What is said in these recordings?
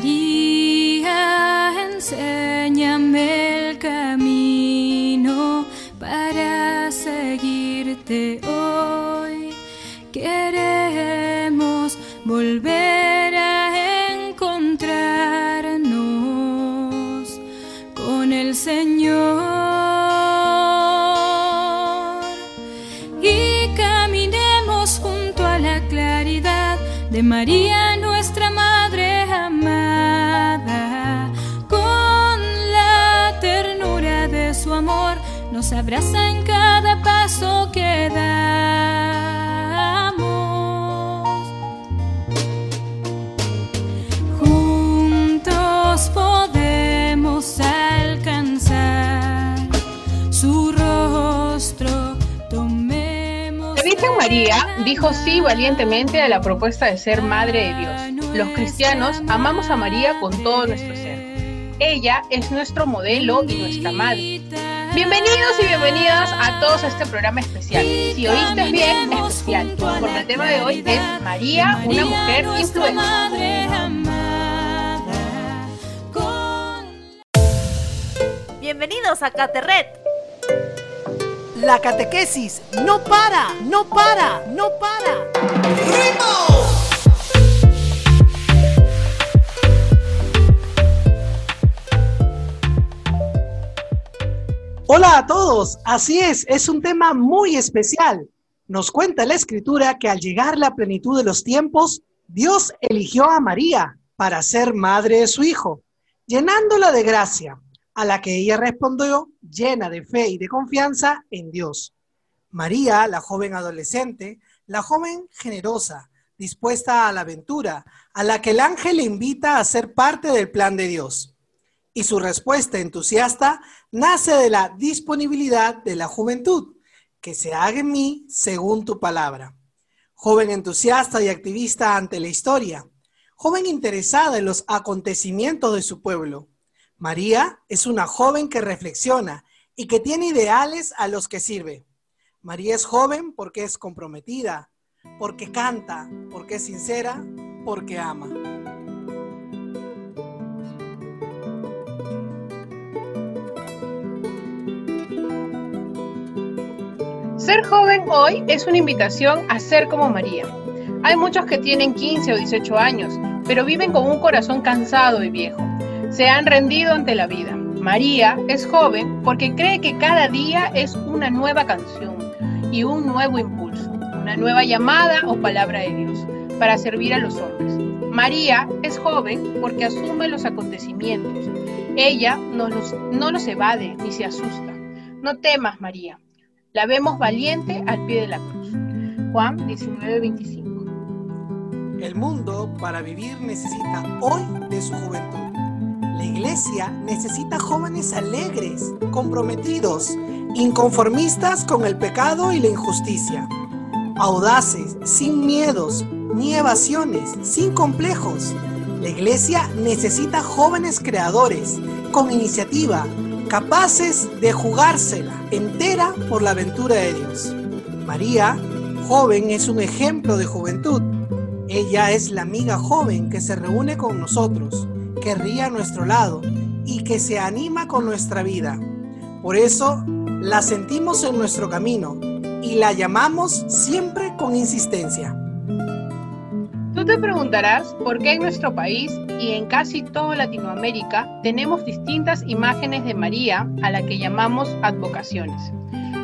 María, enséñame el camino para seguirte hoy. Queremos volver a encontrarnos con el Señor. y caminemos junto a la claridad de María nos abraza en cada paso que damos. Juntos podemos alcanzar su rostro. Tomemos. La Virgen María dijo sí valientemente a la propuesta de ser Madre de Dios. Los cristianos amamos a María con todo nuestro ser. Ella es nuestro modelo y nuestra madre. Bienvenidos y bienvenidas a todos a este programa especial. Si oíste bien, especial, porque el tema de hoy es María, una mujer influencer. Bienvenidos a Caterret. La catequesis no para, no para, no para. Hola a todos, así es, es un tema muy especial. Nos cuenta la escritura que al llegar la plenitud de los tiempos, Dios eligió a María para ser madre de su hijo, llenándola de gracia, a la que ella respondió llena de fe y de confianza en Dios. María, la joven adolescente, la joven generosa, dispuesta a la aventura, a la que el ángel le invita a ser parte del plan de Dios. Y su respuesta entusiasta nace de la disponibilidad de la juventud, que se haga en mí según tu palabra. Joven entusiasta y activista ante la historia, joven interesada en los acontecimientos de su pueblo. María es una joven que reflexiona y que tiene ideales a los que sirve. María es joven porque es comprometida, porque canta, porque es sincera, porque ama. Ser joven hoy es una invitación a ser como María. Hay muchos que tienen 15 o 18 años, pero viven con un corazón cansado y viejo. Se han rendido ante la vida. María es joven porque cree que cada día es una nueva canción y un nuevo impulso, una nueva llamada o palabra de Dios para servir a los hombres. María es joven porque asume los acontecimientos. Ella no los, no evade ni se asusta. No temas, María. La vemos valiente al pie de la cruz. Juan 19:25. El mundo para vivir necesita hoy de su juventud. La iglesia necesita jóvenes alegres, comprometidos, inconformistas con el pecado y la injusticia, audaces, sin miedos ni evasiones, sin complejos. La iglesia necesita jóvenes creadores, con iniciativa, capaces de jugársela entera por la aventura de Dios. María, joven, es un ejemplo de juventud. Ella es la amiga joven que se reúne con nosotros, que ríe a nuestro lado y que se anima con nuestra vida. Por eso la sentimos en nuestro camino y la llamamos siempre con insistencia. Tú te preguntarás por qué en nuestro país y en casi toda Latinoamérica tenemos distintas imágenes de María a la que llamamos advocaciones.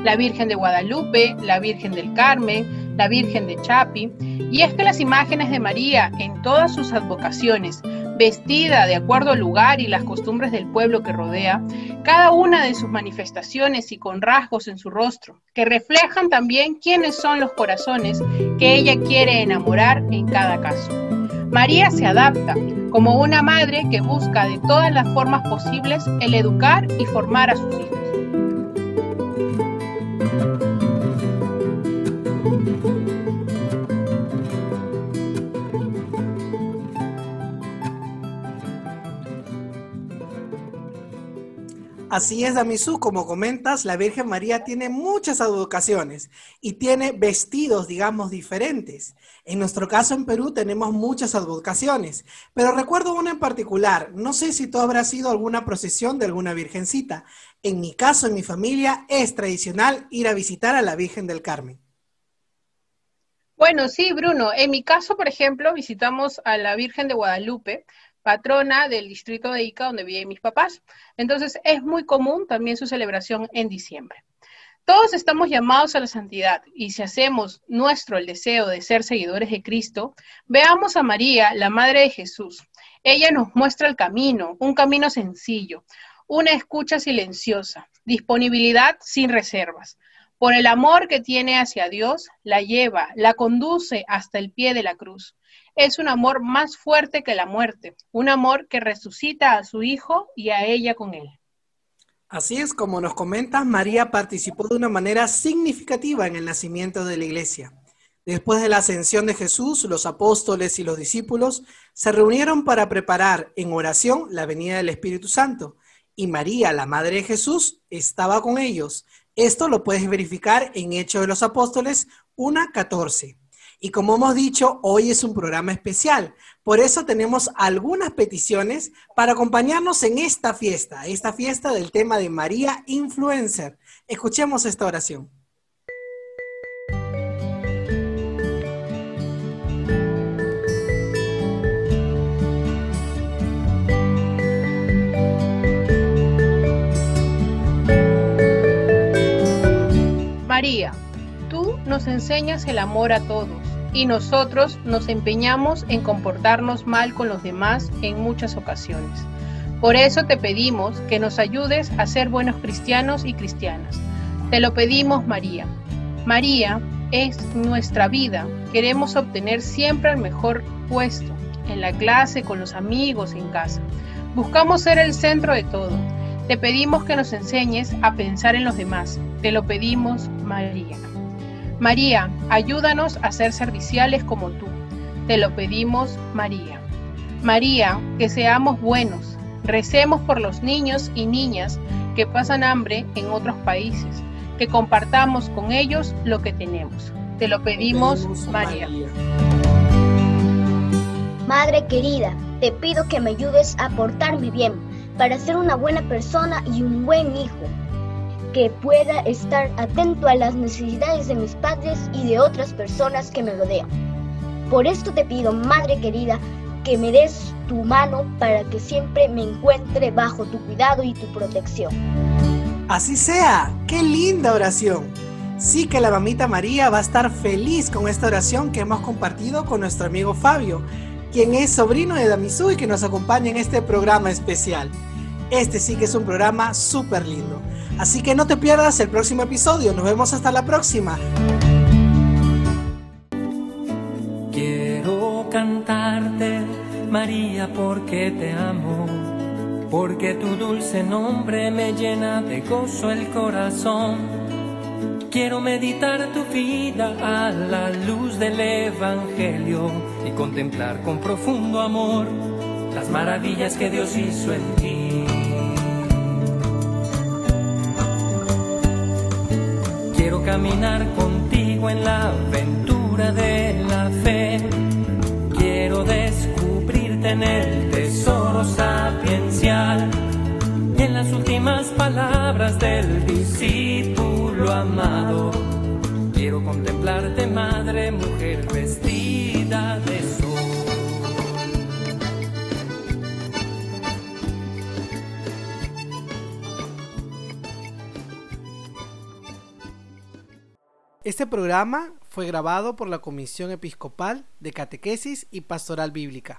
La Virgen de Guadalupe, la Virgen del Carmen, la Virgen de Chapi. Y es que las imágenes de María en todas sus advocaciones, vestida de acuerdo al lugar y las costumbres del pueblo que rodea, cada una de sus manifestaciones y con rasgos en su rostro, que reflejan también quiénes son los corazones que ella quiere enamorar en cada caso. María se adapta como una madre que busca de todas las formas posibles el educar y formar a sus hijos. Así es, Damisú, como comentas, la Virgen María tiene muchas advocaciones y tiene vestidos, digamos, diferentes. En nuestro caso en Perú tenemos muchas advocaciones, pero recuerdo una en particular. No sé si tú habrás ido a alguna procesión de alguna virgencita. En mi caso, en mi familia, es tradicional ir a visitar a la Virgen del Carmen. Bueno, sí, Bruno. En mi caso, por ejemplo, visitamos a la Virgen de Guadalupe, patrona del distrito de Ica, donde viven mis papás. Entonces, es muy común también su celebración en diciembre. Todos estamos llamados a la santidad y si hacemos nuestro el deseo de ser seguidores de Cristo, veamos a María, la Madre de Jesús. Ella nos muestra el camino, un camino sencillo, una escucha silenciosa, disponibilidad sin reservas. Por el amor que tiene hacia Dios, la lleva, la conduce hasta el pie de la cruz es un amor más fuerte que la muerte, un amor que resucita a su Hijo y a ella con él. Así es, como nos comentas, María participó de una manera significativa en el nacimiento de la iglesia. Después de la ascensión de Jesús, los apóstoles y los discípulos se reunieron para preparar en oración la venida del Espíritu Santo. Y María, la Madre de Jesús, estaba con ellos. Esto lo puedes verificar en Hechos de los Apóstoles 1.14. Y como hemos dicho, hoy es un programa especial. Por eso tenemos algunas peticiones para acompañarnos en esta fiesta, esta fiesta del tema de María Influencer. Escuchemos esta oración. María, tú nos enseñas el amor a todos y nosotros nos empeñamos en comportarnos mal con los demás en muchas ocasiones. Por eso te pedimos que nos ayudes a ser buenos cristianos y cristianas. Te lo pedimos, María. María es nuestra vida. Queremos obtener siempre el mejor puesto, en la clase, con los amigos, en casa. Buscamos ser el centro de todo. Te pedimos que nos enseñes a pensar en los demás. Te lo pedimos, María. María, ayúdanos a ser serviciales como tú. Te lo pedimos, María. María, que seamos buenos, recemos por los niños y niñas que pasan hambre en otros países, que compartamos con ellos lo que tenemos. Te lo pedimos, María. Madre querida, te pido que me ayudes a portarme bien para ser una buena persona y un buen hijo que pueda estar atento a las necesidades de mis padres y de otras personas que me rodean. Por esto te pido, Madre querida, que me des tu mano para que siempre me encuentre bajo tu cuidado y tu protección. Así sea, qué linda oración. Sí que la mamita María va a estar feliz con esta oración que hemos compartido con nuestro amigo Fabio, quien es sobrino de Damisú y que nos acompaña en este programa especial. Este sí que es un programa súper lindo. Así que no te pierdas el próximo episodio. Nos vemos hasta la próxima. Quiero cantarte, María, porque te amo. Porque tu dulce nombre me llena de gozo el corazón. Quiero meditar tu vida a la luz del Evangelio y contemplar con profundo amor las maravillas que Dios hizo en ti. Quiero caminar contigo en la aventura de la fe. Quiero descubrirte en el tesoro sapiencial y en las últimas palabras del discípulo amado. Quiero contemplarte, madre, mujer vestida de sol. Este programa fue grabado por la Comisión Episcopal de Catequesis y Pastoral Bíblica.